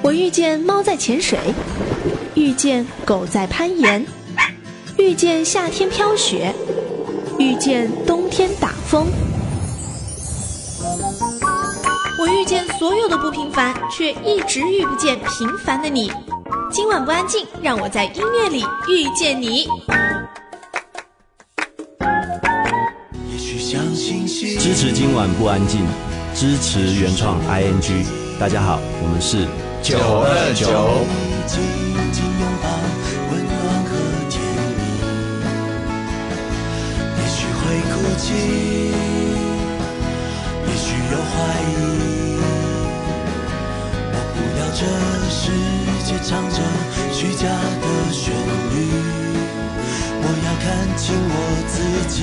我遇见猫在潜水，遇见狗在攀岩，遇见夏天飘雪，遇见冬天打风。我遇见所有的不平凡，却一直遇不见平凡的你。今晚不安静，让我在音乐里遇见你。支持今晚不安静，支持原创 ING。大家好，我们是九二九。也许会哭泣，也许有怀疑。我不要这世界唱着虚假的旋律，我要看清我自己。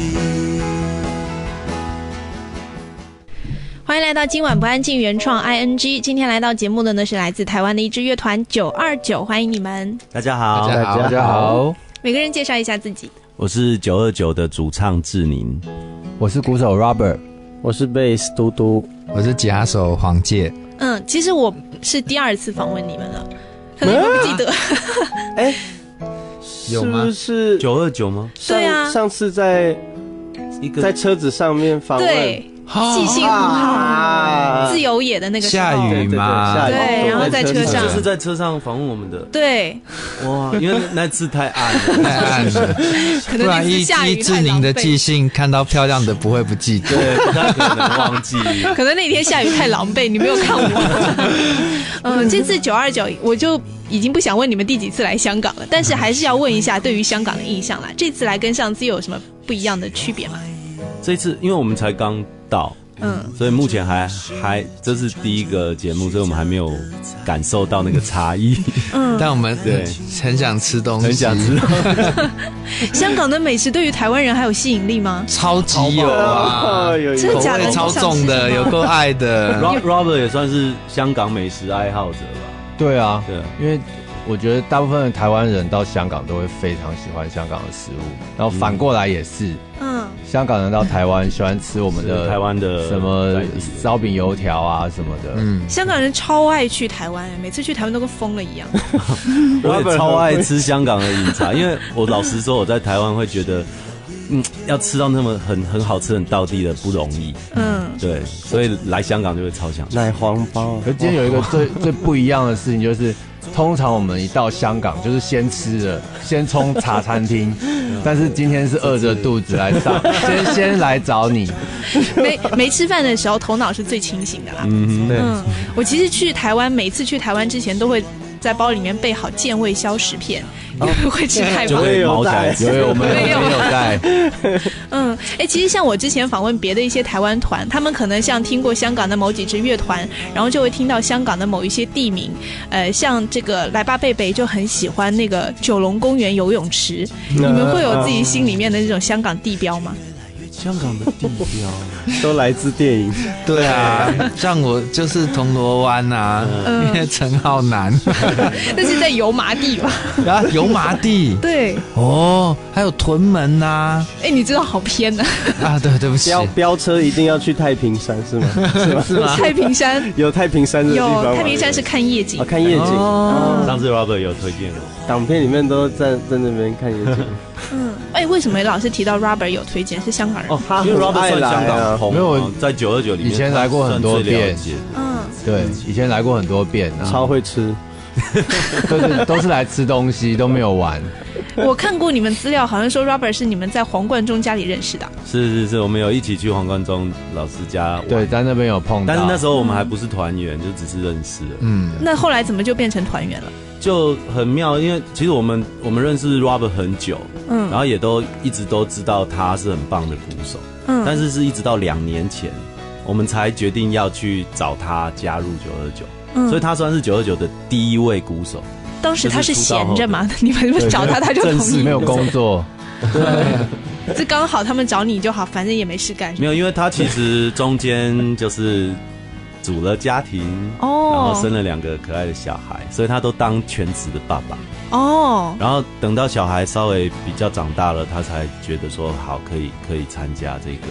欢迎来到今晚不安静原创 ING。今天来到节目的呢是来自台湾的一支乐团九二九，欢迎你们。大家好，大家好，大家好，每个人介绍一下自己。我是九二九的主唱志宁，我是鼓手 Robert，我是贝斯嘟嘟，我是吉他手黄介。嗯，其实我是第二次访问你们了，可能你们不记得。哎，有吗？是不是？九二九吗？上对啊。上次在一个在车子上面访问，对，记性很好，啊自由野的那个下雨嘛对然后在车上就是在车上访问我们的，对，哇，因为那次太暗了太，暗了，可能那不然依次下雨依志宁的记记，性，看到漂亮的不会不记得。对，不太可能忘记。可能那天下雨太狼狈，你没有看我。嗯，这次九二九我就已经不想问你们第几次来香港了，但是还是要问一下对于香港的印象啦。这次来跟上次有什么不一样的区别吗？这次因为我们才刚到，嗯，所以目前还还这是第一个节目，所以我们还没有感受到那个差异。嗯。但我们对。很想吃东西，很想知道，香港的美食对于台湾人还有吸引力吗？超级有啊，真的假的？超重的，有够爱的。Rob Robert 也算是香港美食爱好者吧？对啊，对，因为我觉得大部分的台湾人到香港都会非常喜欢香港的食物，然后反过来也是，嗯，香港人到台湾喜欢吃我们的台湾的什么烧饼、油条啊什么的，嗯，香港人超爱去台湾，每次去台湾都跟疯了一样。我也超爱吃香港的饮茶，因为我老实说，我在台湾会觉得，嗯，要吃到那么很很好吃、很道地的不容易，嗯，对，所以来香港就会超想吃。奶黄包。可，今天有一个最 最不一样的事情，就是通常我们一到香港就是先吃的，先冲茶餐厅，但是今天是饿着肚子来上，先先来找你，没没吃饭的时候，头脑是最清醒的啦。嗯，对，嗯，我其实去台湾，每次去台湾之前都会在包里面备好健胃消食片，因为会吃 太饱。就会毛起来。有有我们没 有没有带，嗯，哎，其实像我之前访问别的一些台湾团，他们可能像听过香港的某几支乐团，然后就会听到香港的某一些地名，呃，像这个来吧贝贝就很喜欢那个九龙公园游泳池，你们会有自己心里面的那种香港地标吗？香港的地标，都来自电影，对啊，像我就是铜锣湾啊，嗯。因为陈浩南，那是在油麻地吧？啊油麻地，对，哦，还有屯门呐，哎，你知道好偏呢、啊，对，对不起，飙飙车一定要去太平山是吗？是吗？是吗？太平山。有太平山的地方有太平山是看夜景。啊，，看夜景，哦，上次 Robert 有推荐我，港片里面都在在那边看夜景。嗯，哎，为什么老是提到 Robert 有推荐是香港人？哦，他因为很 Robert 爱算香来啊，港红没有啊，在九二九里面，以前来过很多遍嗯，对，以前来过很多遍，超会吃。都是都是来吃东西，都没有玩。我看过你们资料，好像说 Robert 是你们在黄贯中家里认识的。是是是，我们有一起去黄贯中老师家，对，在那边有碰到，但是那时候我们还不是团员，就只是认识，嗯，那后来怎么就变成团员了？就很妙。因为其实我们我们认识 Robert 很久，嗯。然后也都一直都知道他是很棒的鼓手，嗯。但是是一直到两年前，我们才决定要去找他加入九二九，嗯。所以他算是九二九的第一位鼓手。当时他是闲着嘛，你们对找他他就同意。没，有工作，对。这刚好他们找你就好，反正也没事干。没有，因为他其实中间就是组了家庭，哦然后哦生了两个可爱的小孩，所以他都当全职的爸爸。哦，然后等到小孩稍微比较长大了，他才觉得说好可以可以参加这个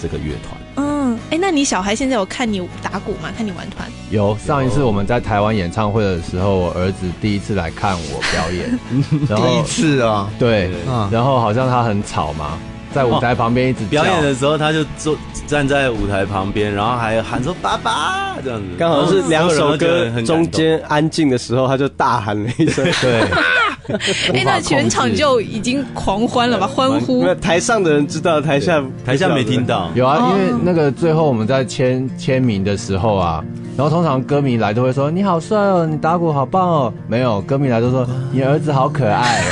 这个乐团。嗯，哎，那你小孩现在有看你打鼓吗？看你玩团？有上一次我们在台湾演唱会的时候，我儿子第一次来看我表演，然第一次啊，对，嗯然后好像他很吵嘛，在舞台旁边一直叫。表演的时候，他就坐站在舞台旁边，然后还喊说“爸爸”这样子，刚好是两首歌中间安静的时候，他就大喊了一声。对，哎，那全场就已经狂欢了吧？欢呼那台上的人知道，台下台下没听。到，有啊，哦因为那个最后我们在签签名的时候啊，然后通常歌迷来都会说你好帅哦，你打鼓好棒哦，没有歌迷来都说 你儿子好可爱，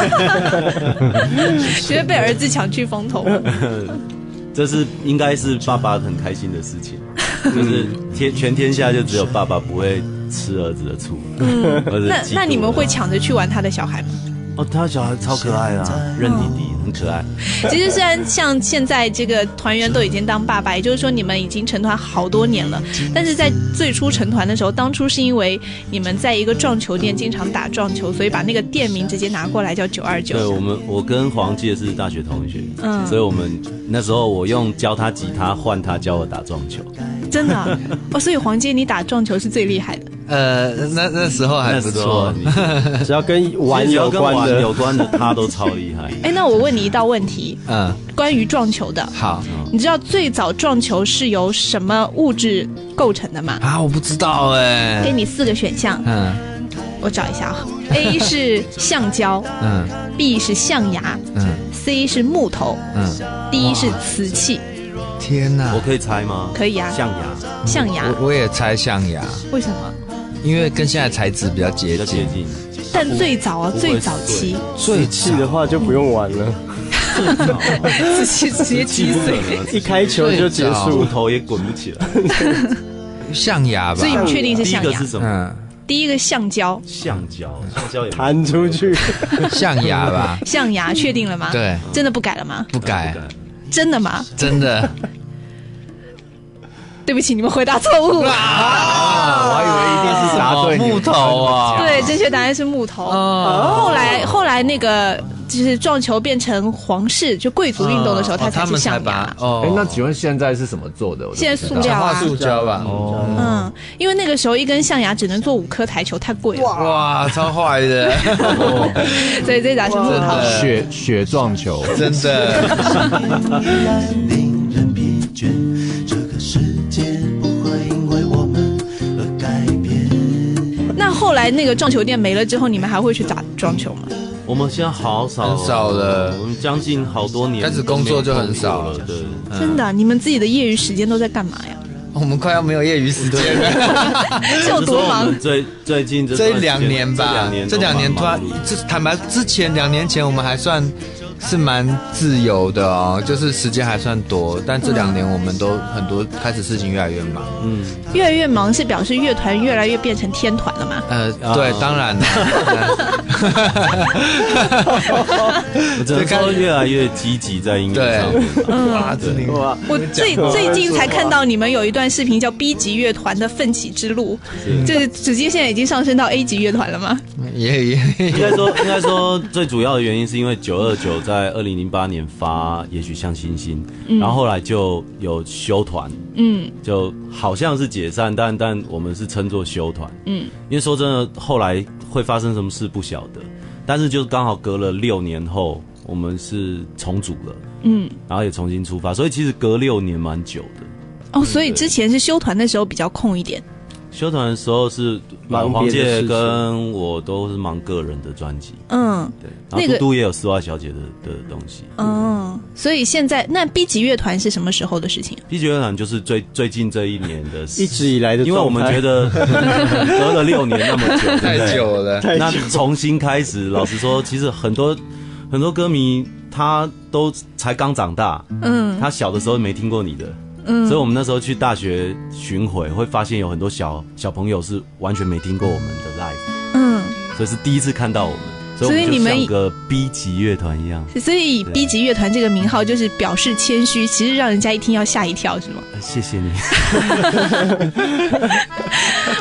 觉得被儿子抢去风头。这是应该是爸爸很开心的事情，就是天全天下就只有爸爸不会吃儿子的醋，嗯，那那你们会抢着去玩他的小孩吗？哦，他小孩超可爱啊，任弟弟很可爱，其实虽然像现在这个团员都已经当爸爸，也就是说你们已经成团好多年了，但是在最初成团的时候，当初是因为你们在一个撞球店经常打撞球，所以把那个店名直接拿过来叫九二九。对我们，我跟黄介是大学同学，嗯。所以我们那时候我用教他吉他换他教我打撞球，真的啊？哦，所以黄杰你打撞球是最厉害的。呃，那那时候还不错，只要跟玩有关的，有关的他都超厉害。哎，那我问你一道问题，嗯，关于撞球的，好。你知道最早撞球是由什么物质构成的吗？啊，我不知道哎。给，你四个选项，嗯。我找一下啊。A 是橡胶嗯，B 是象牙嗯，C 是木头嗯，，D 是瓷器。天哪。我，可以猜吗？可以啊。象牙。象牙。我我也猜象牙，为什么？因为跟现在材质比较接比较接近，近，但最早啊，最早期，最气的话就不用玩了，直接直接击碎。一开球就结束。头也滚不起来。象牙吧所以，你确定是第一象牙？个是什么？嗯，第一个橡胶，橡胶，橡胶也弹出去，象牙吧，象牙确定了吗？，对，真的不改了吗？不改，真的吗？真的，对不起，你们回答错误。了。啊，我还以为一定是答对木头 啊，对，正确答案是木头。哦后来后来那个就是撞球变成皇室就贵族运动的时候，他才才是象牙。把。哦。哎，，那请问现在是什么做的？现在塑料啊塑胶吧，哦，嗯，因为那个时候一根象牙只能做五颗台球，太贵了，哇，超坏的，所以这答是木头。雪雪撞球，真的，来那个撞球店没了之后，你们还会去打撞球吗？我们现在好少很少了我们将近好多年开始工作就很少了了。对，真的啊，你们自己的业余时间都在干嘛呀？我们快要没有业余时间了。是有多忙？最最近这这两年吧，这两年突然这坦白之前两年前我们还算是蛮自由的哦，就是时间还算多，但这两年我们都很多开始事情越来越忙。嗯，越来越忙是表示乐团越来越变成天团了吗？呃，啊对，当然了，我只能说越来越积极在音乐对上面。哇，我最最近才看到你们有一段视频叫 B 级乐团的奋起之路，这直接现在已经上升到 A 级乐团了吗？也也应该说，应该说，最主要的原因是因为九二九在二零零八年发《也许像星星》，然后后来就有休团，嗯。就好像是解散，但但我们是称作休团，嗯，因为说真的，后来会发生什么事不晓得，但是就是刚好隔了六年后，我们是重组了，嗯，然后也重新出发，所以其实隔六年蛮久的。哦，所以之前是休团的时候比较空一点。休团的时候是忙黄介别的事情跟我都是忙个人的专辑，嗯对，然那个后嘟嘟也有丝袜小姐的的东西。嗯，所以现在那 B 级乐团是什么时候的事情？B 级乐团就是最最近这一年的事，一直以来的因为我们觉得 隔了六年那么久，对不对太久了。那重新开始，老实说，其实很多很多歌迷他都才刚长大，嗯他小的时候没听过你的，嗯所以我们那时候去大学巡回，会发现有很多小小朋友是完全没听过我们的 live，嗯，所以是第一次看到我们，所以我们就所以你们像个 B 级乐团一样。所以以 B 级乐团这个名号就是表示谦虚，其实让人家一听要吓一跳，是吗？呃谢谢你。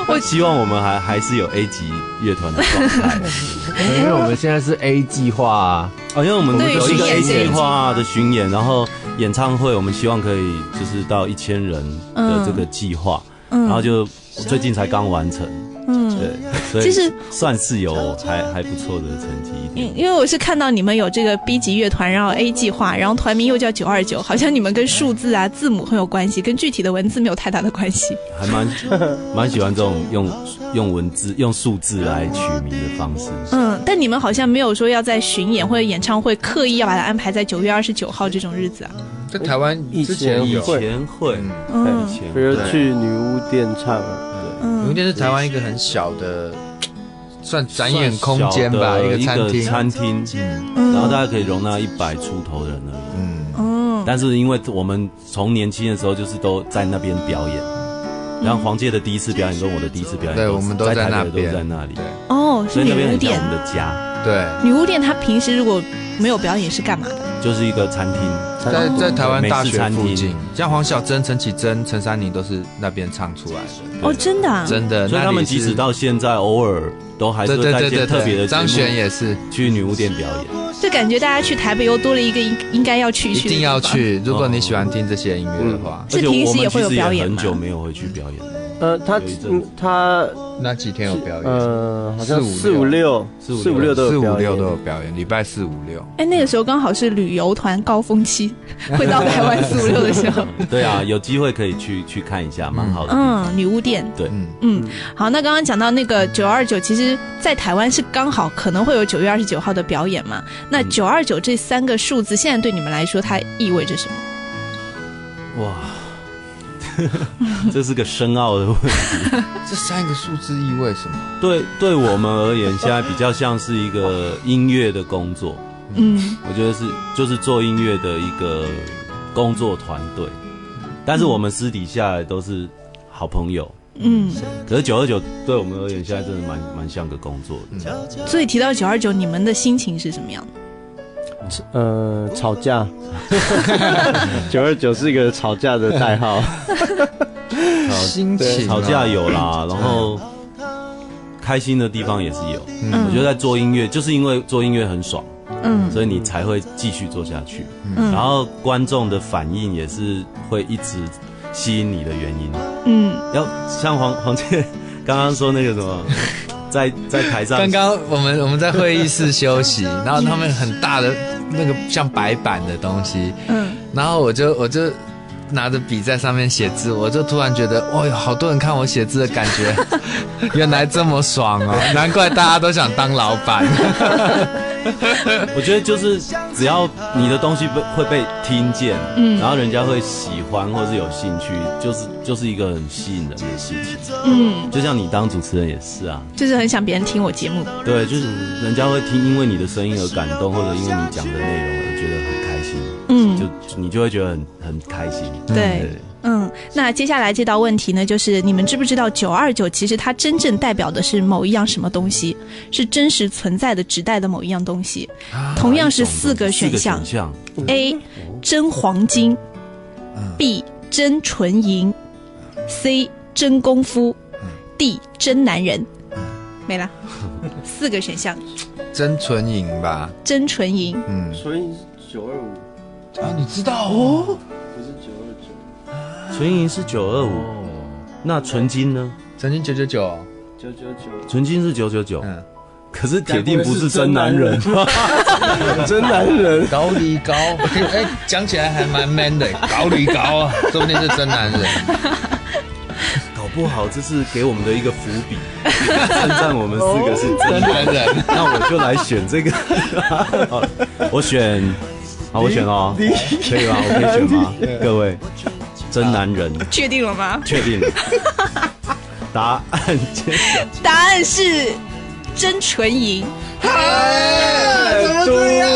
我希望我们还还是有 A 级乐团的状态。因为我们现在是 A 计划啊，哦，因为我们对有一个 A 计划的巡演，然后演唱会，我们希望可以就是到一千人的这个计划，嗯。然后就最近才刚完成，嗯，对，所以其实算是有还还不错的成绩一点。因因为我是看到你们有这个 B 级乐团，然后 A 计划，然后团名又叫九二九，好像你们跟数字啊、字母很有关系，跟具体的文字没有太大的关系。还蛮 蛮喜欢这种用用文字、用数字来取名的方式。嗯，但你们好像没有说要在巡演或者演唱会刻意要把它安排在九月二十九号这种日子啊。在台湾以前有以，前会，嗯以前比如去女巫店唱啊，有一嗯店是台湾一个很小的，算展演空间吧，一个餐厅。餐厅，嗯。然后大概可以容纳一百出头人而已。嗯，嗯。但是因为我们从年轻的时候就是都在那边表演，然后黄介的第一次表演跟我的第一次表演，对我们都在那边都在那里，对。哦，是所以那女巫店边很像我。们的家，对，女巫店它平时如果没有表演是干嘛的？就是一个餐厅。在在台湾大学餐厅附近，像黄小珍、陈绮贞、陈珊妮都是那边唱出来的，哦，真的啊？真的。所以他们即使到现在，偶尔都还是在一对对对对，些特别的张悬也是去女巫店表演。就感觉大家去台北又多了一个应应该要去一去的定要。去。如果你喜欢听这些音乐的话，是而且我平时也会有们其实表演吗很久没有回去表演了。呃，他嗯他那几天有表演，呃好像四四五六四五六四五六都四五有表演六都有表演，礼拜四五六。哎，那个时候刚好是旅游团高峰期，会到台湾四五六的时候。对啊，有机会可以去去看一下，蛮好的。嗯，女巫店。对，嗯，嗯，好，那刚刚讲到那个九二九，其实在台湾是刚好可能会有九月二十九号的表演嘛。那嗯九二九这三个数字，现在对你们来说，它意味着什么？哇，这是个深奥的问题。这三个数字意味什么？对，对我们而言，现在比较像是一个音乐的工作。嗯我觉得是就是做音乐的一个工作团队，但是我们私底下都是好朋友。嗯，可是九二九对我们而言，现在真的蛮蛮像个工作的。所以提到九二九，你们的心情是什么样的？呃吵架，九二九是一个吵架的代号，心情啊。吵架有啦，然后开心的地方也是有。嗯。我觉得在做音乐，就是因为做音乐很爽，嗯。所以你才会继续做下去。嗯。然后观众的反应也是会一直吸引你的原因。嗯。要像黄黄健刚刚说那个什么，在在台上，刚刚我们我们在会议室休息，然后他们很大的那个像白板的东西，嗯。然后我就我就拿着笔在上面写字，我就突然觉得，哦哟好多人看我写字的感觉，原来这么爽哦，难怪大家都想当老板。我觉得就是只要你的东西被会被听见，嗯然后人家会喜欢或是有兴趣，就是就是一个很吸引人的事情。嗯，就像你当主持人也是啊，就是很想别人听我节目。对，就是人家会听，因为你的声音而感动，或者因为你讲的内容而觉得很开心，嗯，就你就会觉得很很开心。对。嗯，那接下来这道问题呢，就是你们知不知道九二九其实它真正代表的是某一样什么东西，是真实存在的指代的某一样东西。同样是四个选项四个选项，：A. 真黄金；B. 真纯银；C. 真功夫；D. 真男人。没了，四个选项：真纯银吧，真纯银。嗯，所以是九二五，啊，你知道哦。纯银是九二五，那纯金呢？纯金九九九，九九九，纯金是九九九，嗯，可是铁定不是真男人。真男人，高里高，哎，讲起来还蛮 man 的，高里高啊，说不定是真男人。搞不好这是给我们的一个伏笔，称赞我们四个是真真男人。那我就来选这个，好我选，好，我选哦，可以吗？我可以选吗？各位，真男人，确定了吗？确定。答案揭晓。答案是真纯银。怎么这样？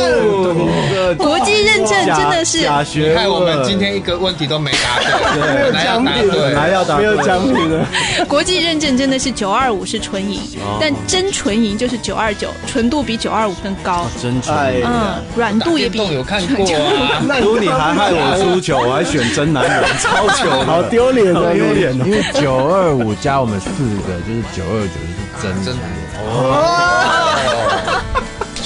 国际认证真的是假学问，害我们今天一个问题都没答对，本来要答奖品对，本来要答对没有奖品了，国际认证真的是九二五是纯银，哦但真纯银就是九二九，纯度比九二五更高。真纯。哎嗯，软度也比有看过啊，那如果你还害我输球，我还选真男人，超球的，好丢脸好的，丢脸哦。因为九二五加我们四个就是九二九，就是真真男人。哦。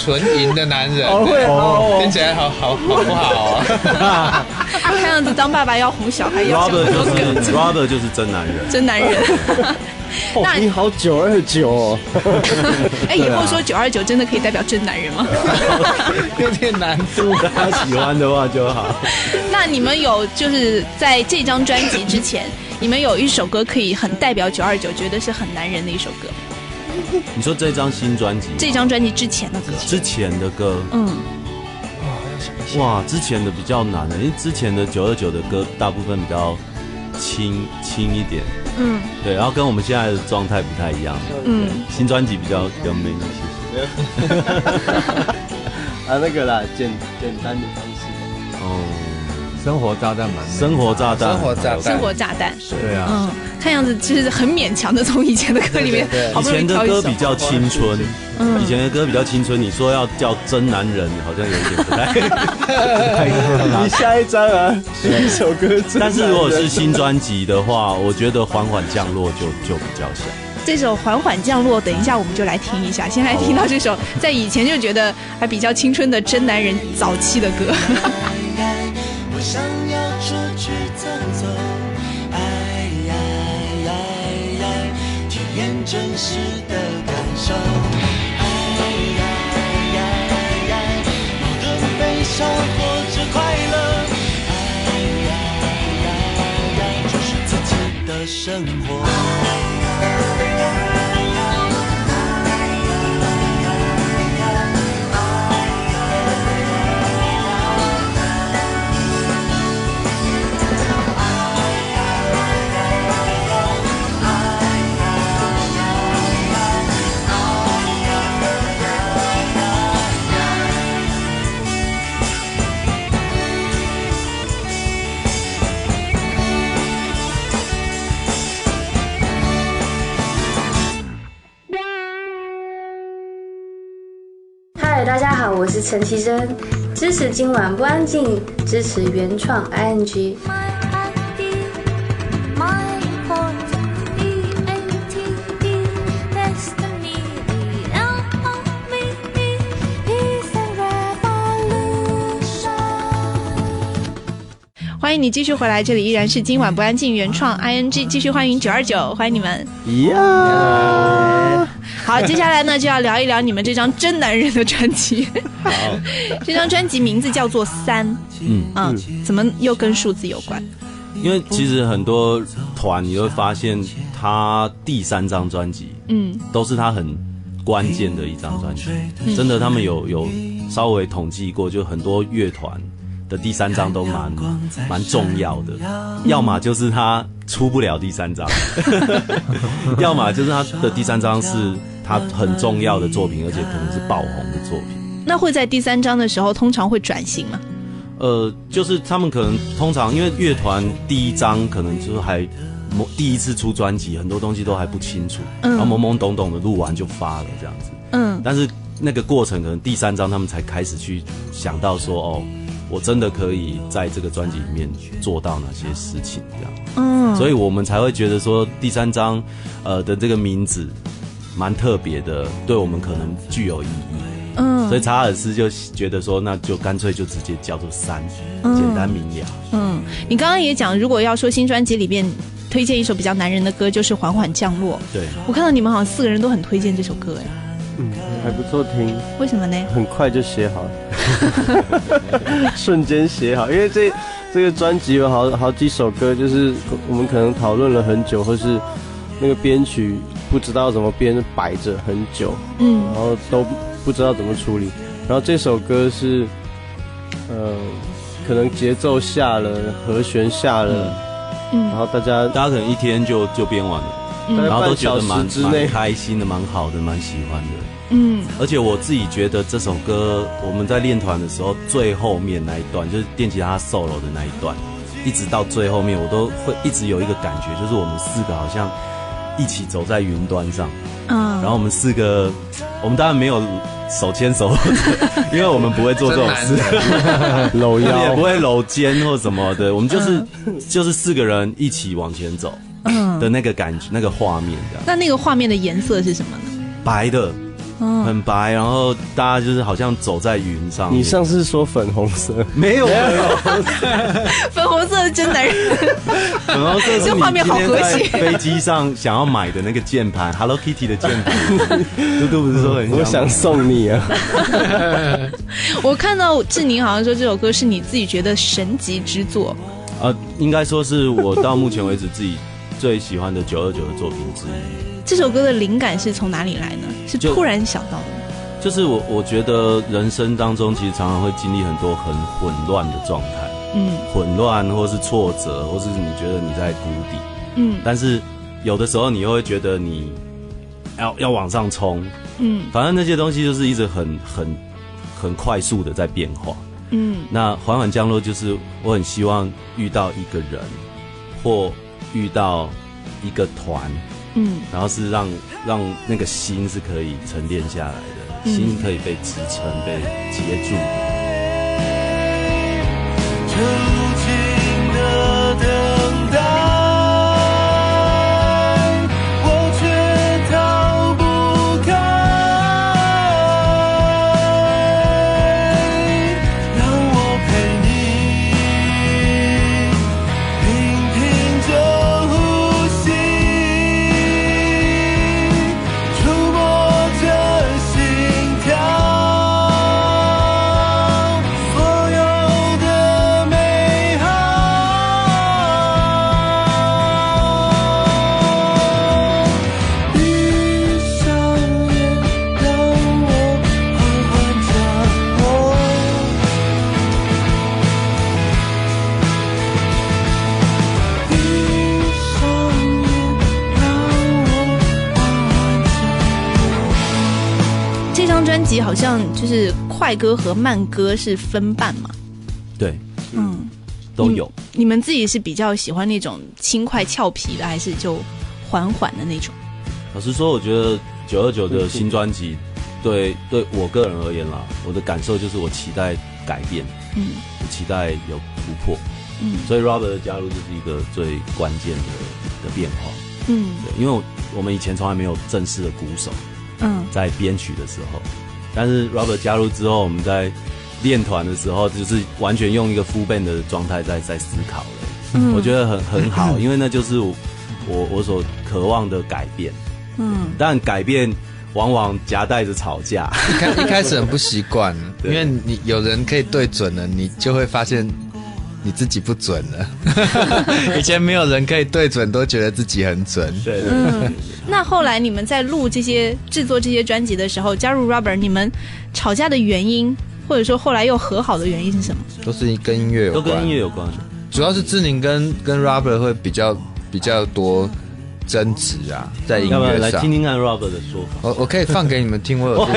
纯银的男人，好会哦。听起来好好好不好啊？看样子当爸爸要哄小孩，要讲 Robert 很多就梗，是 Robert 就是真男人。真男人。哦，你好九二九哦，哎，以后说九二九真的可以代表真男人吗？有点难度。他喜欢的话就好。那你们有就是在这张专辑之前，你们有一首歌可以很代表九二九，觉得是很男人的一首歌。你说这张新专辑，这张专辑之前的歌，之前的歌，嗯，哇，之前的比较难的，因为之前的九二九的歌大部分比较轻轻一点，嗯。对，然后跟我们现在的状态不太一样。嗯，新专辑比较比较 man 一些。啊那个啦，简简单的方式。哦，生活炸弹蛮美生活炸弹，生活炸弹生活炸弹，对啊，嗯，看样子就是很勉强的从以前的歌里面好以前的歌比。较青春，嗯以前的歌比较青春。你说要叫真男人，好像有一点不太。你下一张啊，第一首歌真男人，但是如果是新专辑的话，我觉得缓缓降落就就比较像。这首《缓缓降落》，等一下我们就来听一下。先来听到这首在以前就觉得还比较青春的真男人早期的歌。想要出去走走，哎呀呀呀，体验真实的感受，哎呀呀呀，矛盾悲伤或者快乐，哎呀呀呀，就是自己的生活。好，我是陈绮贞，支持今晚不安静，支持原创 ING。欢迎你继续回来，这里依然是今晚不安静原创 ING，继续欢迎九二九，欢迎你们。Yeah. 好，接下来呢就要聊一聊你们这张真男人的专辑。好，这张专辑名字叫做《三》，嗯，嗯，怎么又跟数字有关？因为其实很多团你会发现，他第三张专辑嗯都是他很关键的一张专辑。真的，他们有有稍微统计过，就很多乐团的第三张都蛮蛮重要的，要么就是他出不了第三张，要么就是他的第三张是他很重要的作品，而且可能是爆红的作品。那会在第三章的时候通常会转型吗？呃，就是他们可能通常因为乐团第一张可能就是还懵第一次出专辑，很多东西都还不清楚，嗯然后懵懵懂懂的录完就发了这样子。嗯但是那个过程可能第三张他们才开始去想到说，哦，我真的可以在这个专辑里面做到哪些事情这样，嗯，所以我们才会觉得说第三张呃的这个名字蛮特别的，对我们可能具有意义。嗯。所以查尔斯就觉得说，那就干脆就直接叫做三，简单明了。嗯，你刚刚也讲，如果要说新专辑里面推荐一首比较男人的歌，就是《缓缓降落》。对，我看到你们好像四个人都很推荐这首歌，哎，嗯，还不错听，为什么呢？很快就写好。了，瞬间写好，因为这这个专辑有好好几首歌，就是我们可能讨论了很久，或是那个编曲不知道怎么编，摆着很久，嗯。然后都不知道怎么处理。然后这首歌是，呃，可能节奏下了，和弦下了，嗯。然嗯后大家大家可能一天就就编完了，然后都觉得蛮蛮，开心的，蛮好的，蛮喜欢的。嗯。而且我自己觉得这首歌，我们在练团的时候，最后面那一段就是电吉他 solo 的那一段，一直到最后面，我都会一直有一个感觉，就是我们四个好像一起走在云端上，嗯，然后我们四个，我们当然没有手牵手，因为我们不会做这种事。搂也腰不，会搂肩或什么的，我们就是、就是四个人一起往前走嗯，的那个感觉，那个画面这样，那那个画面的颜色是什么呢？白的，嗯，很白，然后大家就是好像走在云上面。你上次说粉红色，没有 粉红色的真男人，粉红色是这你画面好和今天在谐飞机上想要买的那个键盘，Hello Kitty 的键盘。嘟嘟不是说很我想送你啊！我看到志宁好像说这首歌是你自己觉得神级之作，呃，应该说是我到目前为止自己最喜欢的九二九的作品之一。这首歌的灵感是从哪里来呢？是突然想到的吗？就是我我觉得人生当中其实常常会经历很多很混乱的状态，嗯混乱或是挫折，或是你觉得你在谷底，嗯但是有的时候你又会觉得你要要往上冲，嗯反正那些东西就是一直很很很快速的在变化。嗯那缓缓降落就是我很希望遇到一个人，或遇到一个团，嗯然后是让让那个心是可以沉淀下来的，嗯心可以被支撑、被接住的。好像就是快歌和慢歌是分半嘛，对，嗯，都有。你们自己是比较喜欢那种轻快俏皮的，还是就缓缓的那种？老实说，我觉得九二九的新专辑，对对我个人而言啦，我的感受就是我期待改变，嗯我期待有突破，嗯所以 Robert 的加入就是一个最关键的的变化。嗯对，因为我我们以前从来没有正式的鼓手嗯在编曲的时候，但是 Robert 加入之后，我们在练团的时候，就是完全用一个 full band 的状态在在思考了。嗯我觉得很很好，因为那就是我我我所渴望的改变。嗯但改变往往夹带着吵架。一开一开始很不习惯，因为你有人可以对准了，你就会发现你自己不准了。以前没有人可以对准，都觉得自己很准。对，嗯。那后来你们在录这些制作这些专辑的时候，加入 Rubber，你们吵架的原因，或者说后来又和好的原因是什么？都是跟音乐有关，都跟音乐有关。主要是志宁跟跟 Rubber 会比较比较多争执啊，在音要不然乐上来听。听看 Robert 的说法？我我可以放给你们听，我有 录。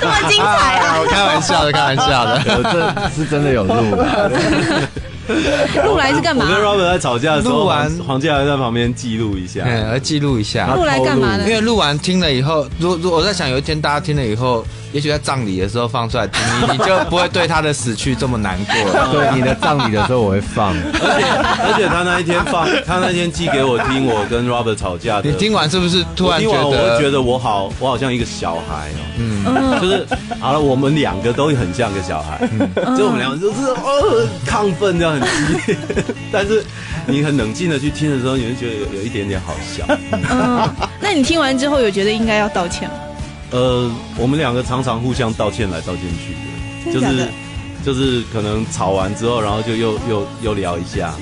这么精彩啊！我开玩笑的，开玩笑的。我这是真的有录的，录来是干嘛我？跟 Robert 在吵架的时候，录完黄黄健还在旁边记录一下。嗯，要记录一下。录来干嘛呢因？为录完听了以后，如如我在想，有一天大家听了以后，也许在葬礼的时候放出来听，你你就不会对他的死去这么难过了。对你的葬礼的时候我会放，而且而且他那一天放，他那天寄给我听我跟 Robert 吵架的。你听完是不是突然我听完，我会觉得？我好，我好像一个小孩哦。嗯，嗯就是好了，我们两个都很像个小孩，就我们两个就是呃亢奋这样很激烈，但是你很冷静的去听的时候，你会觉得有有一点点好笑。嗯，那你听完之后有觉得应该要道歉吗？呃，我们两个常常互相道歉来道歉去的，就是就是可能吵完之后，然后就又又又聊一下。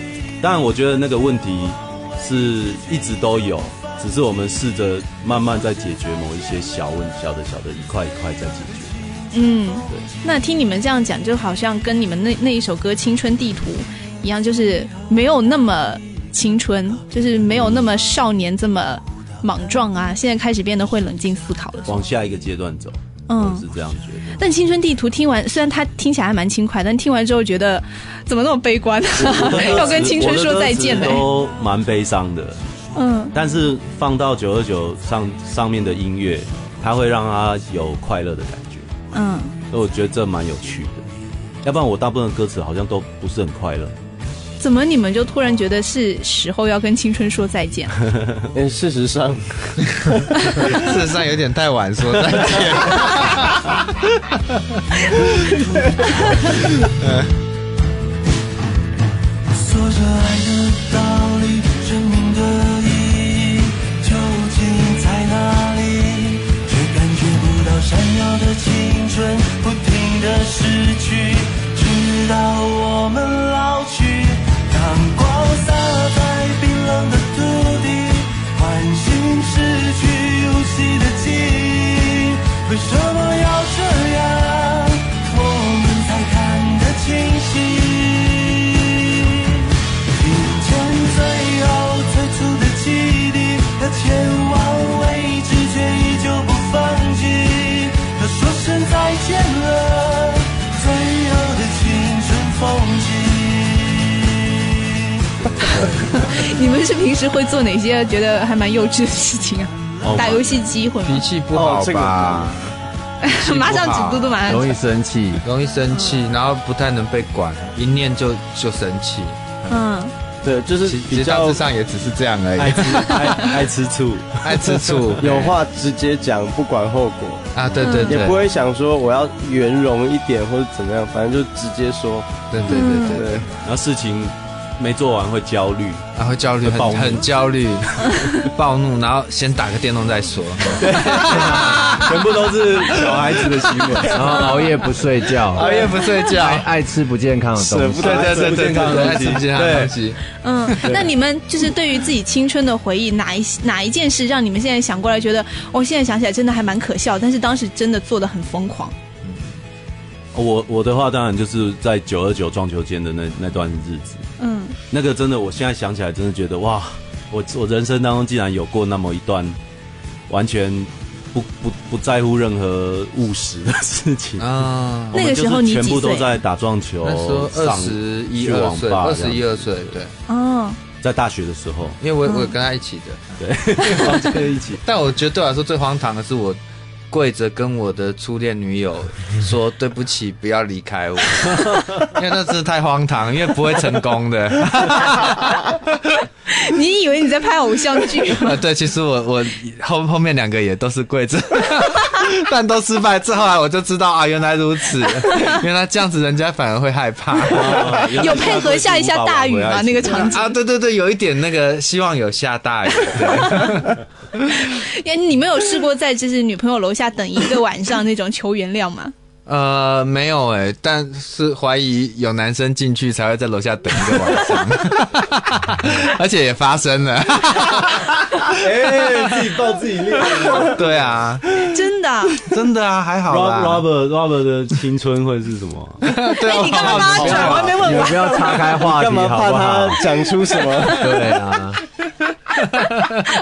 但，我觉得那个问题是一直都有，只是我们试着慢慢在解决某一些小问小的小的一块一块在解决。嗯。对，那听你们这样讲，就好像跟你们那那一首歌《青春地图》一样，就是没有那么青春，就是没有那么少年这么莽撞啊。现在开始变得会冷静思考了。往下一个阶段走，嗯。我是这样觉得。但《青春地图》听完，虽然它听起来还蛮轻快，但听完之后觉得怎么那么悲观，要跟青春说再见呢、都蛮悲伤的，嗯。但是放到九二九上上面的音乐，它会让它有快乐的感觉，嗯所以我觉得这蛮有趣的。要不然我大部分的歌词好像都不是很快乐。怎么你们就突然觉得是时候要跟青春说再见 了？事实上，事实上有点太晚说再见。青春，不停的失去，直到我们老去。阳光洒在是会做哪些觉得还蛮幼稚的事情啊？哦打游戏机会吗脾吗？气不好哦这个吧？马上指嘟嘟，马上容易生气。容易生气，然后不太能被管，一念就就生气。嗯，对，就是其比较实大致上也只是这样而已，爱吃爱爱吃醋，爱吃醋有话直接讲，不管后果，啊，对对对，也不会想说我要圆融一点或者怎么样，反正就直接说。对对对对，对，然后事情没做完会焦虑，然后焦虑，会暴怒很很焦虑，暴怒，然后先打个电动再说。全部都是小孩子的行为。然后熬夜不睡觉，熬夜不睡觉爱，爱吃不健康的东西。对对对对对对，爱吃不健康的东西。嗯，那你们就是对于自己青春的回忆，哪一哪一件事让你们现在想过来觉得，我、现在想起来真的还蛮可笑，但是当时真的做的很疯狂。我我的话当然就是在九二九撞球间的那那段日子，嗯，那个真的，我现在想起来真的觉得哇，我我人生当中竟然有过那么一段完全不不不在乎任何务实的事情。啊，我 们那个时候你就是全部都在打撞球，那时候二上十一去二岁，二十一二岁，对，哦，在大学的时候，因为我我跟他一起的，对，可以一起。但我觉得对我来说最荒唐的是我。跪着跟我的初恋女友 说对不起，不要离开我，因为那真的太荒唐，因为不会成功的。你以为你在拍偶像剧吗？啊，对，其实我我后后面两个也都是跪着，但都失败。之后来我就知道啊，原来如此，原来这样子人家反而会害怕。有配合下一下大雨吗？那个场景？啊，对对对，有一点那个希望有下大雨。对 哎，你没有试过在就是女朋友楼下等一个晚上那种求原谅吗？呃，没有哎，但是怀疑有男生进去才会在楼下等一个晚上，而且也发生了。哎，自己爆自己料。对啊，真的啊？真的啊，还好啦。Robert Robert 的青春会是什么？对啊，你干嘛帮他转？我还没问完。你们不要岔开话题，干嘛怕好不好他？讲出什么？对啊，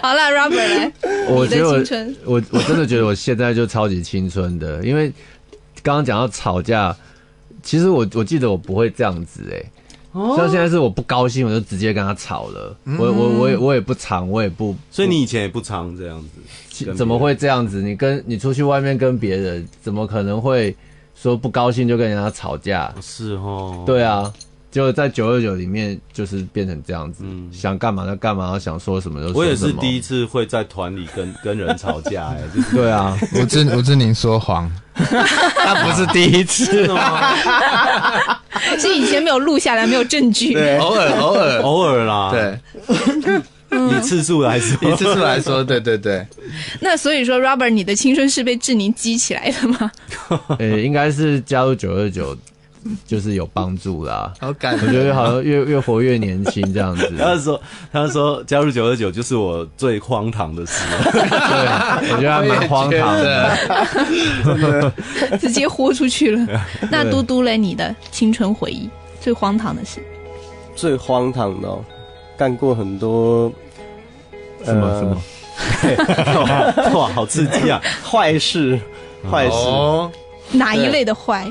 好了，Robert 我觉得青春我我我真的觉得我现在就超级青春的，因为刚刚讲到吵架，其实我我记得我不会这样子哎、像现在是我不高兴我就直接跟他吵了，我我我也我也不藏，我也不，所以你以前也不常这样子，怎么会这样子？你跟你出去外面跟别人，怎么可能会说不高兴就跟人家吵架？是哦？对啊，就在九二九里面就是变成这样子，嗯。想干嘛就干嘛，想说什么就说什么。我也是第一次会在团里跟 跟人吵架，哎，就是 对啊，吴志吴志宁说谎，他不是第一次吗，是以前没有录下来，没有证据。对，偶尔偶尔，偶尔啦，，对，以次数来说，以次数来说，对对对，那所以说，Robert，你的青春是被志宁激起来的吗？呃、应该是加入九二九，就是有帮助啦。好感我觉得好像越越活越年轻这样子。他说他说加入九二九就是我最荒唐的事了，对，我觉得还蛮荒唐的。直接豁出去了。那嘟嘟嘞，你的青春回忆最荒唐的事？最荒唐的、哦，干过很多什么什么？哇，好刺激啊！坏事，坏事。哦，哪一类的坏？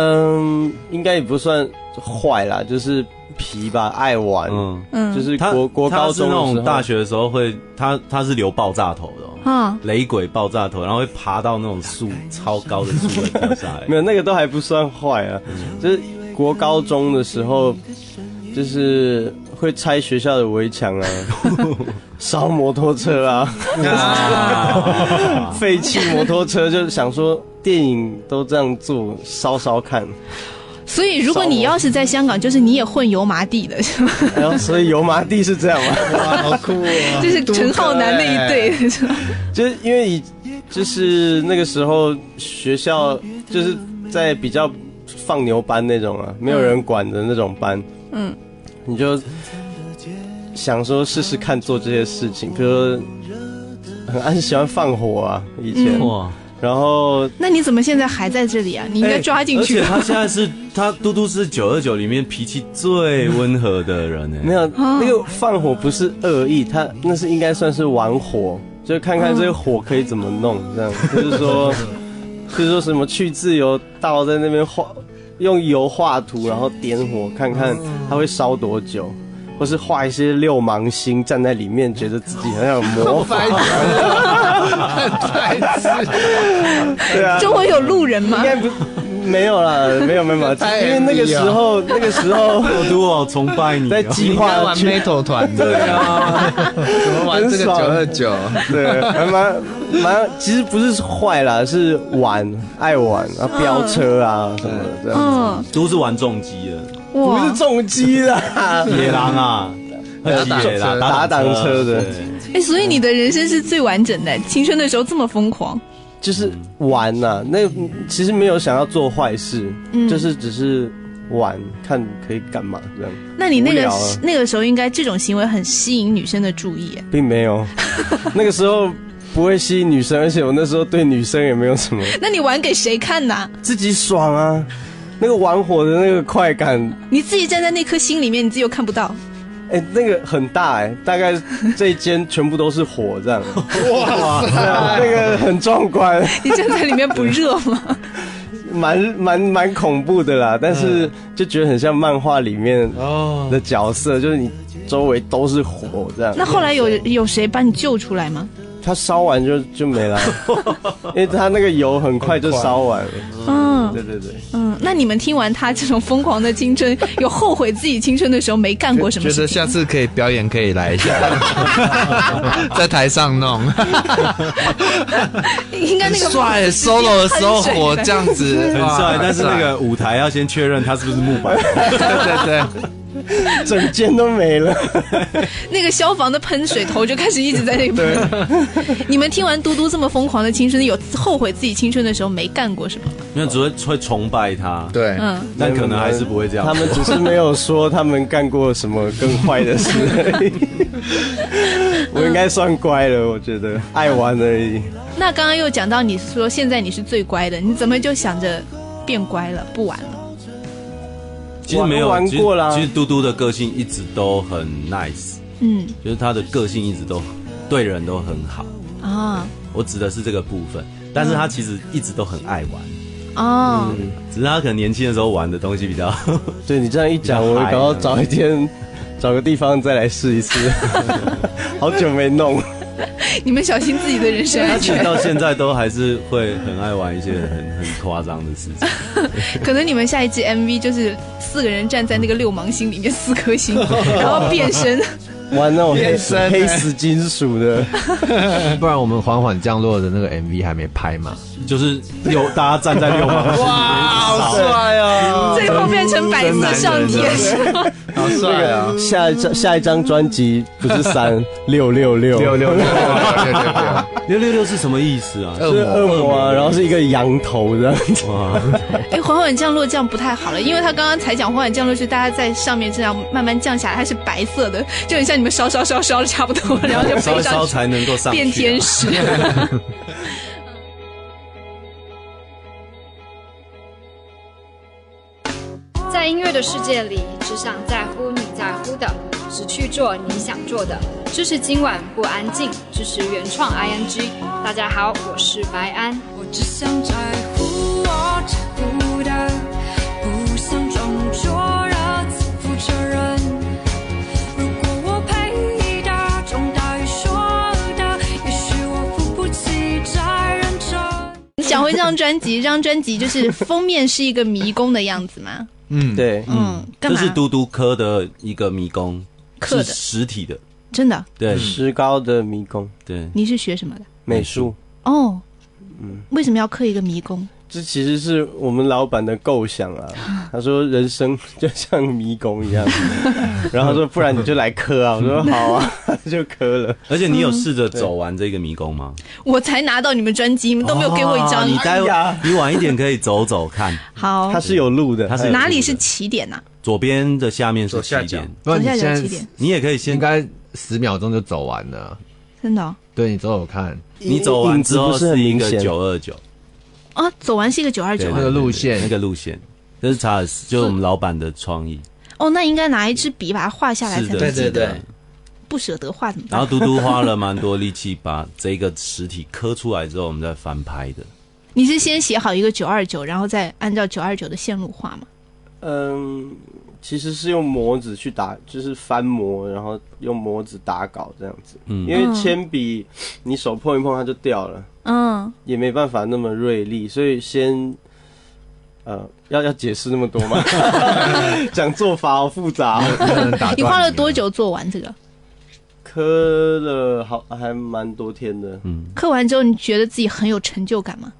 嗯，应该也不算坏啦，就是皮吧，爱玩。嗯，嗯，就是国国高中那中时候。种大学的时候会，他他是留爆炸头的、哦，啊，雷鬼爆炸头，然后会爬到那种树超高的树上掉下来。没。有那个都还不算坏啊，就是国高中的时候，就是会拆学校的围墙啊，烧摩托车啊，废弃摩托车，就是想说电影都这样做，烧烧看。所以如果你要是在香港，就是你也混油麻地的，是吗？然后所以油麻地是这样吗，哇，好酷哦！就是陈浩南那一对，是吧？就是因为以就是那个时候学校就是在比较放牛班那种啊，没有人管的那种班，嗯，你就想说试试看做这些事情，可是很很喜欢放火啊，以前，哇，然后那你怎么现在还在这里啊？你应该抓进去而且。他现在是他嘟嘟是九二九里面脾气最温和的人哎，没有那个放火不是恶意，他那是应该算是玩火，就看看这个火可以怎么弄，这样。就是说，就是说什么去自由道在那边画，用油画图，然后点火，看看它会烧多久，或是画一些六芒星站在里面，觉得自己很有魔法，对啊，周围有路人吗？应？该不没有啦，没有没有，没有 因为那个时候那个时候我都好崇拜你哦，在计划去 metal 团的，对啊，怎么玩这个九二九？对，还蛮蛮，其实不是坏啦，是玩，爱玩啊，飙车啊什么的，这样嗯，都是玩重机的，不哇是，重机啦，野狼啊，野狼车打挡车的。对。哎，所以你的人生是最完整的，青春的时候这么疯狂，就是玩呐、那其实没有想要做坏事，嗯。就是只是玩，看可以干嘛这样，那你那个那个时候应该这种行为很吸引女生的注意耶。并没有，那个时候不会吸引女生，而且我那时候对女生也没有什么，那你玩给谁看呢？自己爽啊，那个玩火的那个快感，你自己站在那颗心里面，你自己又看不到。哎、那个很大哎、大概这一间全部都是火这样，哇，那个很壮观，你站在里面不热吗？蛮蛮蛮恐怖的啦，但是就觉得很像漫画里面哦，的角色，就是你周围都是火这样。那后来有有谁把你救出来吗？他烧完就就没了，因为他那个油很快就烧完了。嗯对对对，嗯，那你们听完他这种疯狂的青春，有后悔自己青春的时候没干过什么觉得？下次可以表演，可以来一下，在台上弄，应该那个帅，solo 的时候火这样子，哇很帅，但是那个舞台要先确认他是不是木板。对 对对，整间都没了。那个消防的喷水头就开始一直在那边。你们听完嘟嘟这么疯狂的青春，有后悔自己青春的时候没干过什么？因为只会会崇拜他，，对，嗯，但可能还是不会这样。他们只是没有说他们干过什么更坏的事。我应该算乖了，我觉得爱玩而已。那刚刚又讲到你说现在你是最乖的，你怎么就想着变乖了，不玩了？其实没有玩其实过啦。其实嘟嘟的个性一直都很 nice，嗯。就是他的个性一直都对人都很好。啊。我指的是这个部分，但是他其实一直都很爱玩，哦，只是他可能年轻的时候玩的东西比较 对你这样一讲，我搞到找一天找个地方再来试一次。好久没弄，你们小心自己的人身安全。到现在都还是会很爱玩一些很很夸张的事情。可能你们下一季 MV 就是四个人站在那个六芒星里面，四颗星，然后变身。玩那种黑变身黑死金属的，不然我们缓缓降落的那个 MV 还没拍嘛？就是六大家站在六芒星，哇，好帅哦，最后变成白色上天使。好帅啊！下一张下一张专辑不是三六六六六六六六六六是什么意思啊？是恶魔啊，然后是一个羊头这样子。哇，哎，缓缓降落这样不太好了，因为他刚刚才讲缓缓降落是大家在上面这样慢慢降下来，它是白色的，就很像你们烧烧烧烧的差不多，然后就烧一烧才能够上变天使。音乐的世界里，只想在乎你在乎的，只去做你想做的。支持今晚不安静，支持原创 ING。大家好，我是白安。我只想在乎我在乎的，不想装作热自负责任。如果我配的重大于说的，也许我付不起再认真。你讲回这张专辑，这张专辑就是封面是一个迷宫的样子吗？嗯，对，嗯？这是嘟嘟科的一个迷宫，刻的。是实体的，真的？对。石膏的迷宫。对，你是学什么的？美术，哦，嗯。为什么要刻一个迷宫？这其实是我们老板的构想啊。他说人生就像迷宫一样，然后他说不然你就来磕啊。我说 好啊，就磕了。而且你有试着走完这个迷宫吗？我才拿到你们专辑，你们都没有给我一张。哦你待哎呀你晚一点可以走走看，好它，是有路的，它是哪里是起点呐？左边的下面是起点，不然左下你现在角起点，你也可以先应该十秒钟就走完了。真的哦对你走走看，你走完之后是一个九二九哦，走完是一个九二九那个路线那个路线，这是查尔斯，就是我们老板的创意。哦，那应该拿一支笔把它画下来才能记得。是的。不舍得画怎么办？然后嘟嘟花了蛮多力气把这个实体刻出来之后，我们再翻拍的。你是先写好一个九二九，然后再按照九二九的线路画吗？嗯，其实是用模子去打，就是翻模，然后用模子打稿这样子。嗯因为铅笔你手碰一碰它就掉了，嗯，也没办法那么锐利，所以先。呃，要要解释那么多吗？讲做法好复杂、你花了多久做完这个？磕了好还蛮多天的，嗯，刻完之后，你觉得自己很有成就感吗？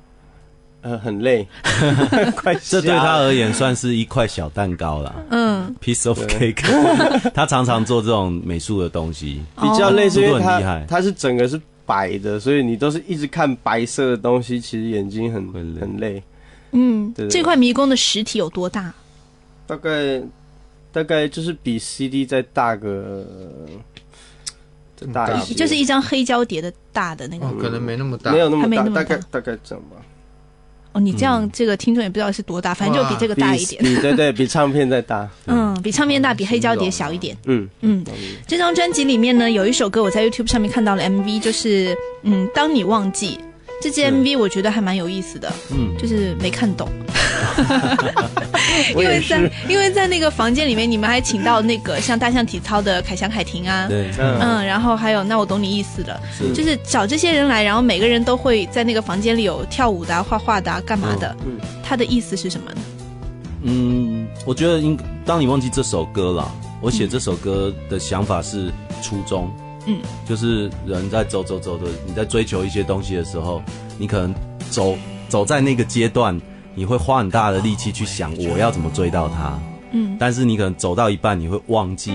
呃，很累，快这对他而言算是一块小蛋糕啦。嗯，，piece of cake。他常常做这种美术的东西，比较累，是因为速度很厉害。是整个是白的，所以你都是一直看白色的东西，其实眼睛很很累。嗯，这块迷宫的实体有多大？大概大概就是比 CD 再大个再大一些，就是一张黑胶碟的大的那个。哦，可能没那么大，没有那么大，大。大概大概这样吧，哦，你这样这个听众也不知道是多大，反正就比这个大一点。对对比唱片再大，嗯，比唱片大，比黑胶碟小一点。嗯嗯，这张专辑里面呢，有一首歌我在 YouTube 上面看到了 MV，就是嗯，当你忘记。这支 MV 我觉得还蛮有意思的，嗯，就是没看懂，因为在，因为在那个房间里面，你们还请到那个像大象体操的凯翔、凯婷啊，对，嗯。嗯，然后还有那我懂你意思了，是。就是找这些人来，然后每个人都会在那个房间里有跳舞的、啊、画画的、啊、干嘛的，嗯。他的意思是什么呢？嗯，我觉得应当你忘记这首歌了，我写这首歌的想法是初衷，嗯，就是人在走走走的，你在追求一些东西的时候，你可能走走在那个阶段，你会花很大的力气去想我要怎么追到它，嗯。但是你可能走到一半，你会忘记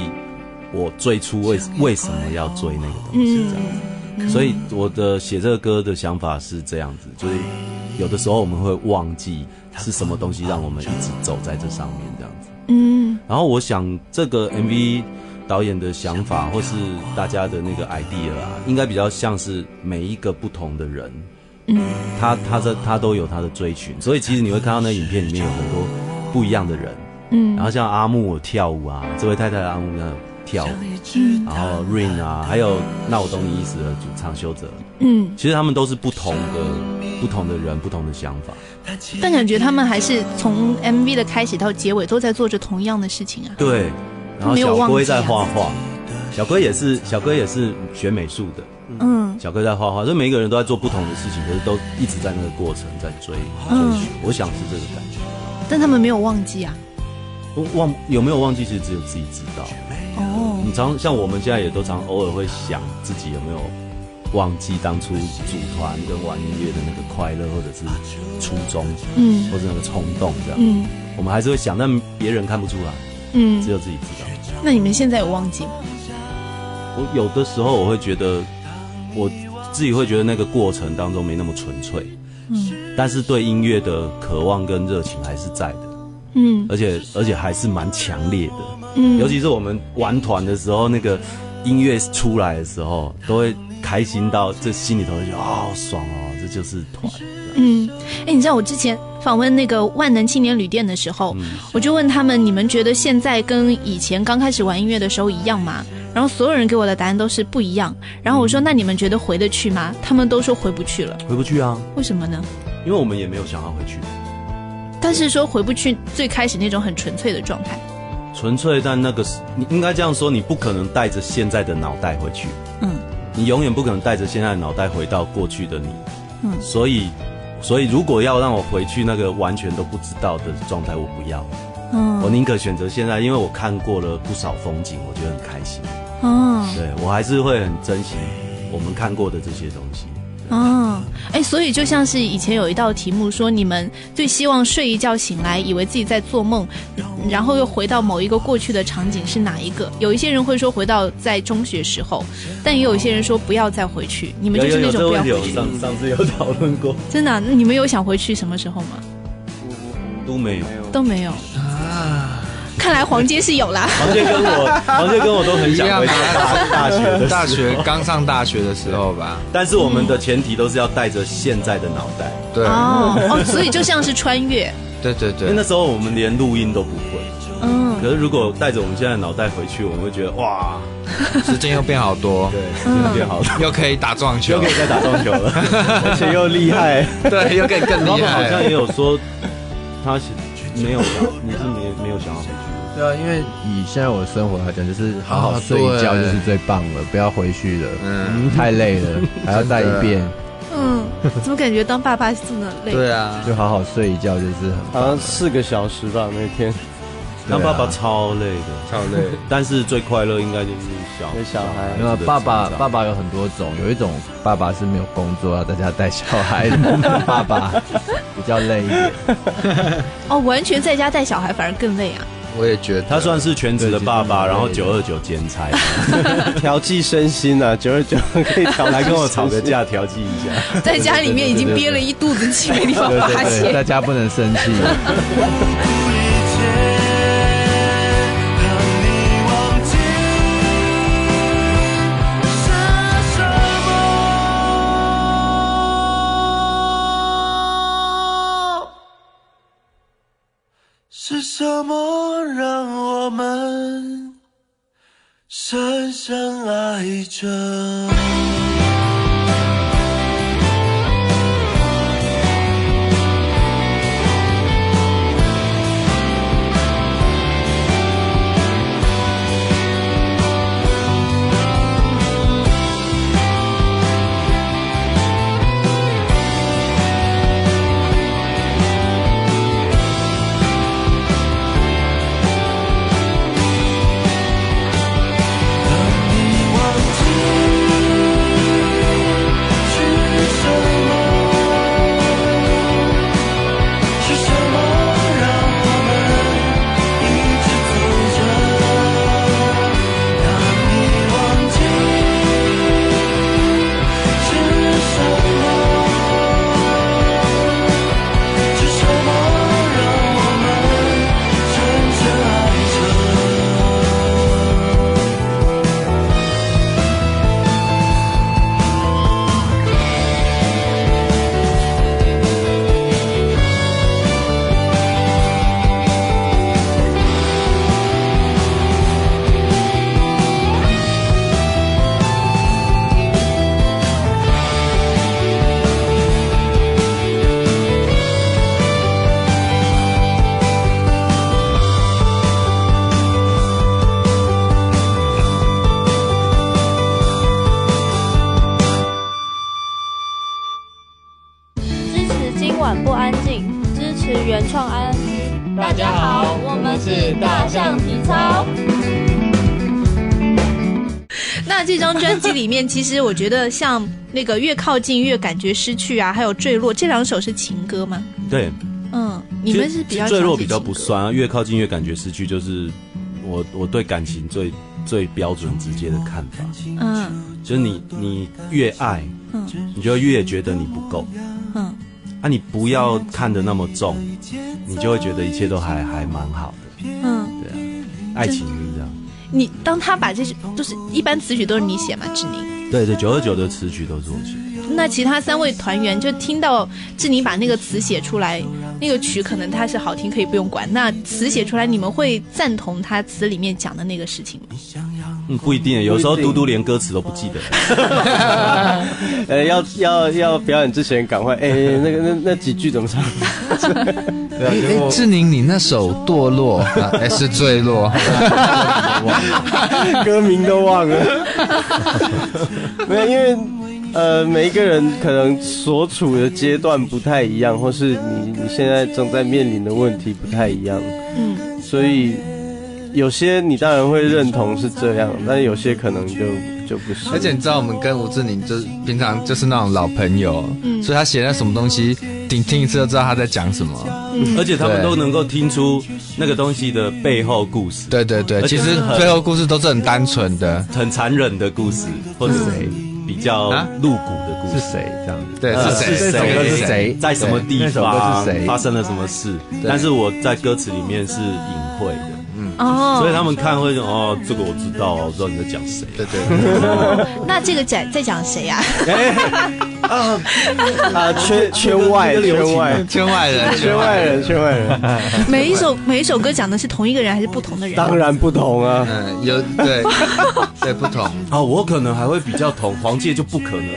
我最初为为什么要追那个东西，这样。子。嗯，所以我的写这个歌的想法是这样子，就是有的时候我们会忘记是什么东西让我们一直走在这上面这样子。嗯。然后我想这个 MV 导演的想法或是大家的那个 idea 啊，应该比较像是每一个不同的人，嗯。他他的他都有他的追寻，所以其实你会看到那影片里面有很多不一样的人，嗯，然后像阿木有跳舞啊，这位太太的阿木那跳舞，嗯然后 Rain 啊，还有那我懂你意思的主唱修哲，嗯，其实他们都是不同的不同的人，不同的想法。但感觉他们还是从 MV 的开始到结尾都在做着同样的事情啊。对，然后小龟在画画，小龟也是小龟也是学美术的，嗯小龟在画画，所以每一个人都在做不同的事情，可是都一直在那个过程在追追嗯寻。我想是这个感觉。但他们没有忘记啊。忘有没有忘记，其实只有自己知道。哦，你常像我们现在也都常偶尔会想自己有没有忘记当初组团跟玩音乐的那个快乐，或者是初衷，嗯或者那个冲动这样。嗯我们还是会想，但别人看不出来，嗯只嗯，有自己知道。那你们现在有忘记吗？我有的时候我会觉得，我自己会觉得那个过程当中没那么纯粹，嗯但是对音乐的渴望跟热情还是在的，嗯而且而且还是蛮强烈的。嗯，尤其是我们玩团的时候，那个音乐出来的时候，都会开心到这心里头就觉得啊、好爽哦，这就是团。嗯，哎，你知道我之前访问那个万能青年旅店的时候，嗯我就问他们，你们觉得现在跟以前刚开始玩音乐的时候一样吗？然后所有人给我的答案都是不一样。然后我说，那你们觉得回得去吗？他们都说回不去了。回不去啊，为什么呢？因为我们也没有想要回去，但是说回不去最开始那种很纯粹的状态。纯粹。但那个你应该这样说，你不可能带着现在的脑袋回去，嗯你永远不可能带着现在的脑袋回到过去的你。嗯所以，所以如果要让我回去那个完全都不知道的状态，我不要。嗯我宁可选择现在，因为我看过了不少风景，我觉得很开心。嗯对我还是会很珍惜我们看过的这些东西。嗯，哎，所以就像是以前有一道题目说，你们最希望睡一觉醒来，以为自己在做梦，然后又回到某一个过去的场景是哪一个？有一些人会说回到在中学时候，但也有一些人说不要再回去。你们就是那种不要回去，上上次有讨论过，真的啊、那你们有想回去什么时候吗？都没有。都没有啊。看来黄阶是有啦。黄杰跟我，黄杰跟我都很想回大啊，大学的大学刚上大学的时候吧，但是我们的前提都是要带着现在的脑袋，对，哦哦，所以就像是穿越。对对对，因为那时候我们连录音都不会。嗯，可是如果带着我们现在的脑袋回去，我们会觉得哇，时间又变好多，对，时间变好多，又可以打撞球。又可，以再打撞球了。而且又厉害，对，又可以更厉老板好像也。有说，他是没有想，你是没没有想要回。对啊，因为以现在我的生活来讲，就是好好啊睡一觉就是最棒了，不要回去了，嗯，太累了，还要再一遍，嗯，怎么感觉当爸爸是这么累？对啊，就好好睡一觉就是很好棒像。四个小时吧每天，当爸爸超累的，超累。但是最快乐应该就是小有小孩。没有的爸爸爸爸有很多种，有一种爸爸是没有工作要在家带小孩的 爸爸，比较累一点。哦，完全在家带小孩反而更累啊。我也觉得他算是全职的爸爸，然后九二九兼差，调剂身心啊，九二九可以调，来跟我吵个，架调剂一下。在家里面已经憋了一肚子气，没地方发泄。在家不能生气。是什么让我们深深爱着？面，其实我觉得像那个越靠近越感觉失去啊，还有坠落这两首是情歌吗？对，嗯，你们是比较坠落比较不算啊，越靠近越感觉失去，就是我我对感情最最标准直接的看法，嗯。就是你你越爱，嗯。你就越觉得你不够，嗯。啊，你不要看得那么重，你就会觉得一切都还还蛮好的，嗯，对啊，爱情就是这样。你当他把这些就是一般词曲都是你写嘛，志宁。对对，九二九的词曲都是我写的。那其他三位团员就听到志宁把那个词写出来，那个曲可能它是好听，可以不用管。那词写出来，你们会赞同他词里面讲的那个事情吗？嗯，不一定，有时候嘟嘟连歌词都不记得。呃，要要要表演之前赶快，哎、那个那那几句怎么唱？哎 哎，志宁，你那首《堕落》啊，哎是坠落，歌名都忘了。没有，因为呃，每一个人可能所处的阶段不太一样，或是你你现在正在面临的问题不太一样，嗯。所以有些你当然会认同是这样，但有些可能就就不是。而且你知道，我们跟吴志宁就是平常就是那种老朋友，嗯所以他写那什么东西，听听一次就知道他在讲什么。嗯而且他们都能够听出那个东西的背后故事，对对对，而且其实最后故事都是很单纯的。很残忍的故事，或者谁比较啊露骨的故事。是谁这样子？对，呃是谁？这首歌是谁？在什么地那首歌方是谁发生了什么事？但是我在歌词里面是隐晦的，哦，所以他们看会说哦，这个我知道，我知道你在讲谁。对对对，那这个在在讲谁啊？啊，圈圈外圈外圈外人，圈外人圈外人，每一首每一首歌讲的是同一个人还是不同的人？当然不同啊。嗯，有对对不同。啊，我可能还会比较同黄界就不可能。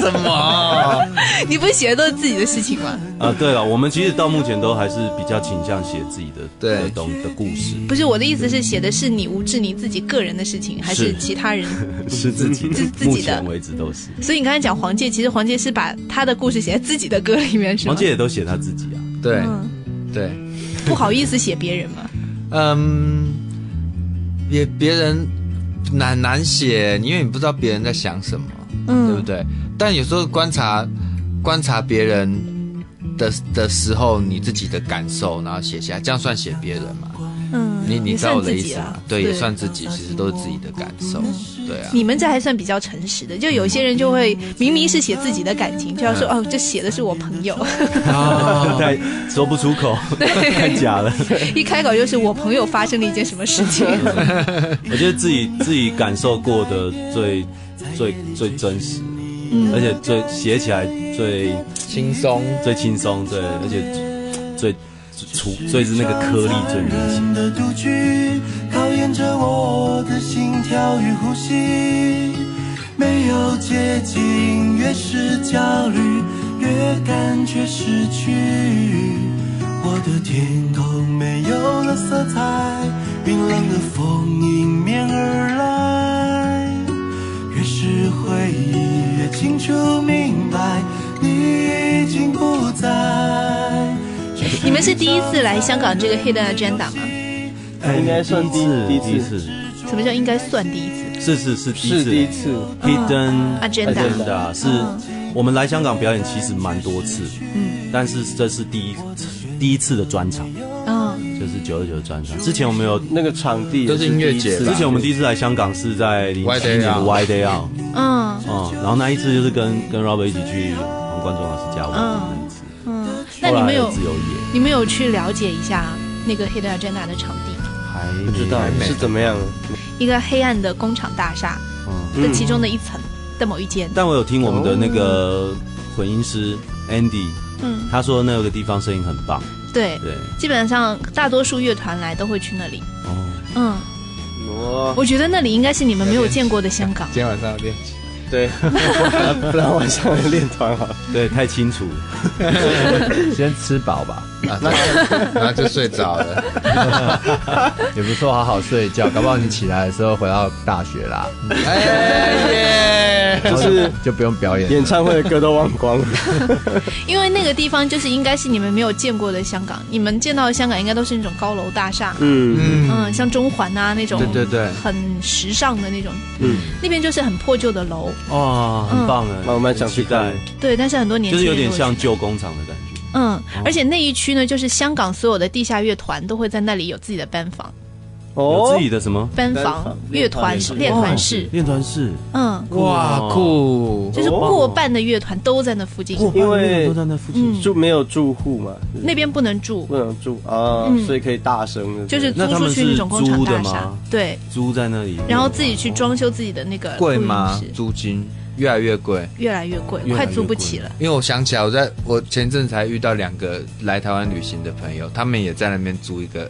什么？你不写的都是自己的事情吗？啊，对了，我们其实到目前都还是比较倾向写自己的对的东的故事，不是我的意思是写的是你吴志你自己个人的事情，还是是其他人？是自己自自己的目前为止都是。所以你刚才讲黄玠，其实黄玠是把他的故事写在自己的歌里面，是吗黄？玠也都写他自己啊。对嗯，对，不好意思写别人嘛。嗯，也别人难难写，因为你不知道别人在想什么，嗯，对不对？但有时候观察观察别人的的时候，你自己的感受，然后写下来，这样算写别人吗？嗯，你你知道我算自己啦的意思吗？对，也算自己，其实都是自己的感受，对啊。你们这还算比较诚实的，就有些人就会明明是写自己的感情，就要说哦，这写的是我朋友，啊，太说不出口，太假了。一开口就是我朋友发生了一件什么事情。我觉得自己自己感受过的最最最真实，嗯而且最写起来最轻松，最轻松，对，而且最最粗，所以是那个颗粒最明显。的独居，考验着我的心跳与呼吸。没有接近，越是焦虑，越感觉失去。我的天空没有了色彩，冰冷的风迎面而来。越是回忆，越清楚明白，你。你们是第一次来香港这个 Hidden Agenda 吗？应该算第一次，第一次，什么叫应该算第一次？是是是第一是次第一次。Hidden Agenda 是我们来香港表演其实蛮多次，嗯。但是这是第一第一次的专场，嗯。就是九二九的专场。之前我们有，那个场地都是音乐节之前我们第一次来香港是在零七 Day 年的 Out Y Day Out，嗯。嗯，然后那一次就是跟跟 Robert 一起去黄贯中老师家玩的那一次。嗯，那后来你们有自由野，你们有去了解一下那个 Hidden Agenda 的场地吗？还不知道是怎么样。一个黑暗的工厂大厦嗯，的其中的一层的某一间。但我有听我们的那个混音师 Andy，嗯，他说那个地方声音很棒，对，对，基本上大多数乐团来都会去那里。哦，嗯，我我觉得那里应该是你们没有见过的香港。今天晚上要练琴。对，不然晚上练团好。对，太清楚，先吃饱吧，啊，对然后就睡着了。也不错，好好睡觉，搞不好你起来的时候回到大学啦，哎耶！就是就不用表演。演唱会的歌都忘光了。因为那个地方就是应该是你们没有见过的香港，你们见到的香港应该都是那种高楼大厦，嗯嗯，嗯，像中环啊那种，对对对很时尚的那种。嗯，那边就是很破旧的楼，哇，很棒哎，那我们想去期待看，对，但是很多年轻就是有点像旧工厂的感觉。嗯，而且那一区呢，就是香港所有的地下乐团都会在那里有自己的班房、哦？有自己的什么？班班房房、乐团、练团室，练团室？嗯，哇，酷！就是过半的乐团都在那附近。因为都在那附近。嗯，住没有住户嘛，那边不能住，不能住啊嗯，所以可以大声的，就是租出去那种工厂大厦，对，租在那里，然后自己去装修自己的那个贵吗？租金越来越贵。越来越贵，快租不起了。因为我想起来，我在我前阵才遇到两个来台湾旅行的朋友，他们也在那边租一个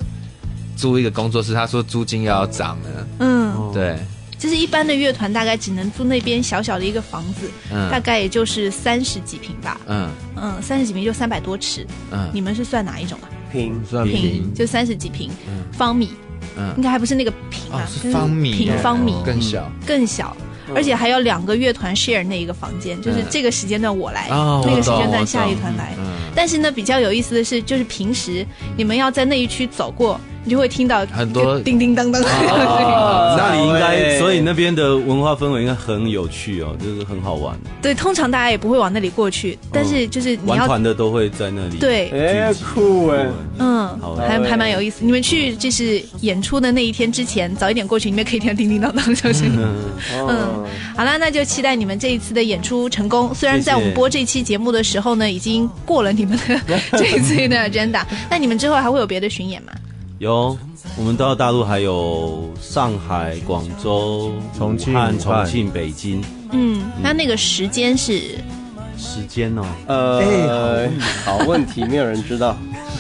租一个工作室，他说租金要涨了。嗯，哦对，就是一般的乐团大概只能租那边小小的一个房子，大嗯概也就是三十几平吧。嗯嗯，三十几平就三百多尺。嗯你们是算哪一种啊？平算平，就三十几平嗯方米，嗯应该还不是那个平啊，哦就是方米平方米更小。更小。而且还有两个乐团 share 那一个房间，就是嗯。这个时间段我来，哦那个时间段下一团来。嗯。但是呢，比较有意思的是，就是平时你们要在那一区走过你就会听到很多叮叮当当的声音。那里应该，哎所以那边的文化氛围应该很有趣哦，就是很好玩。对，通常大家也不会往那里过去，但是就是你玩要团的都会在那里。对，哎，酷哎，嗯好，还还蛮有意思。你们去就是演出的那一天之前，早一点过去，你们可以听到叮叮当当的声音。嗯，嗯，好啦，那就期待你们这一次的演出成功。虽然在我们播这期节目的时候呢，已经过了你们的 这一次的 agenda，那你们之后还会有别的巡演吗？有，我们到大陆还有上海、广州、重庆重庆、北京。嗯，那那个时间是时间哦，呃，好问题，没有人知道。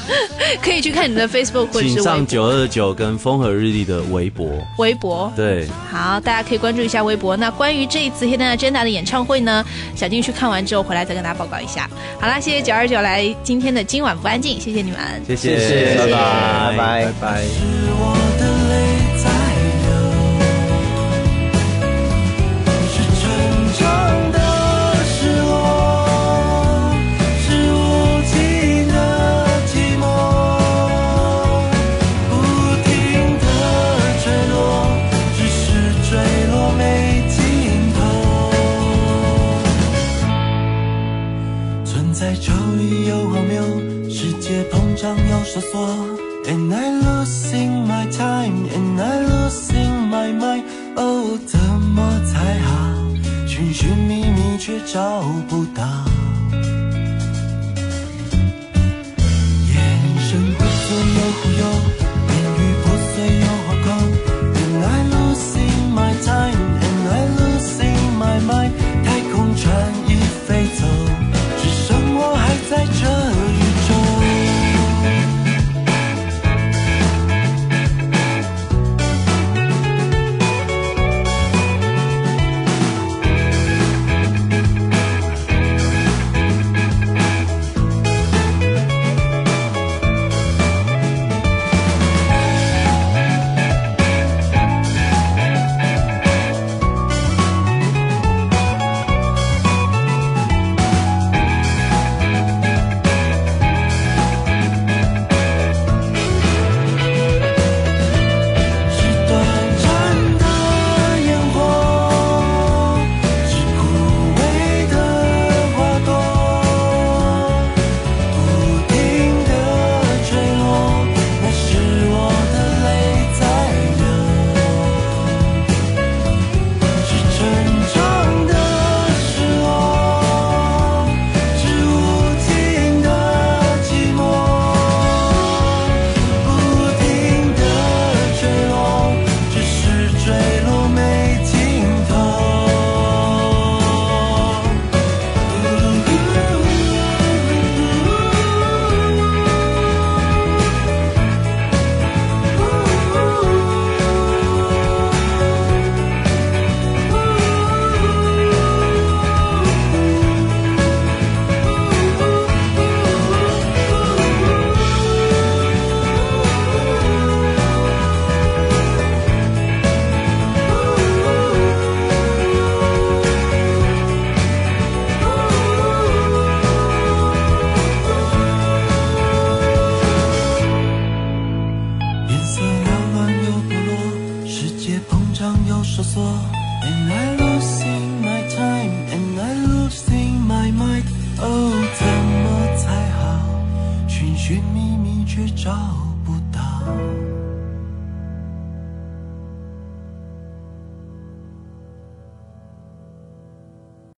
可以去看你的 Facebook 或者上九二九跟风和日丽的微博。微博。对，好，大家可以关注一下微博。那关于这一次 Hidden Agenda 的演唱会呢，小金去看完之后回来再跟大家报告一下。好啦，谢谢九二九来今天的今晚不安静，谢谢你们。谢谢谢，拜拜，拜拜。拜拜。胀又收缩。And I losing my time, and I losing my mind. 哦，怎么才好？寻寻觅觅却找不到。眼神会左右忽悠，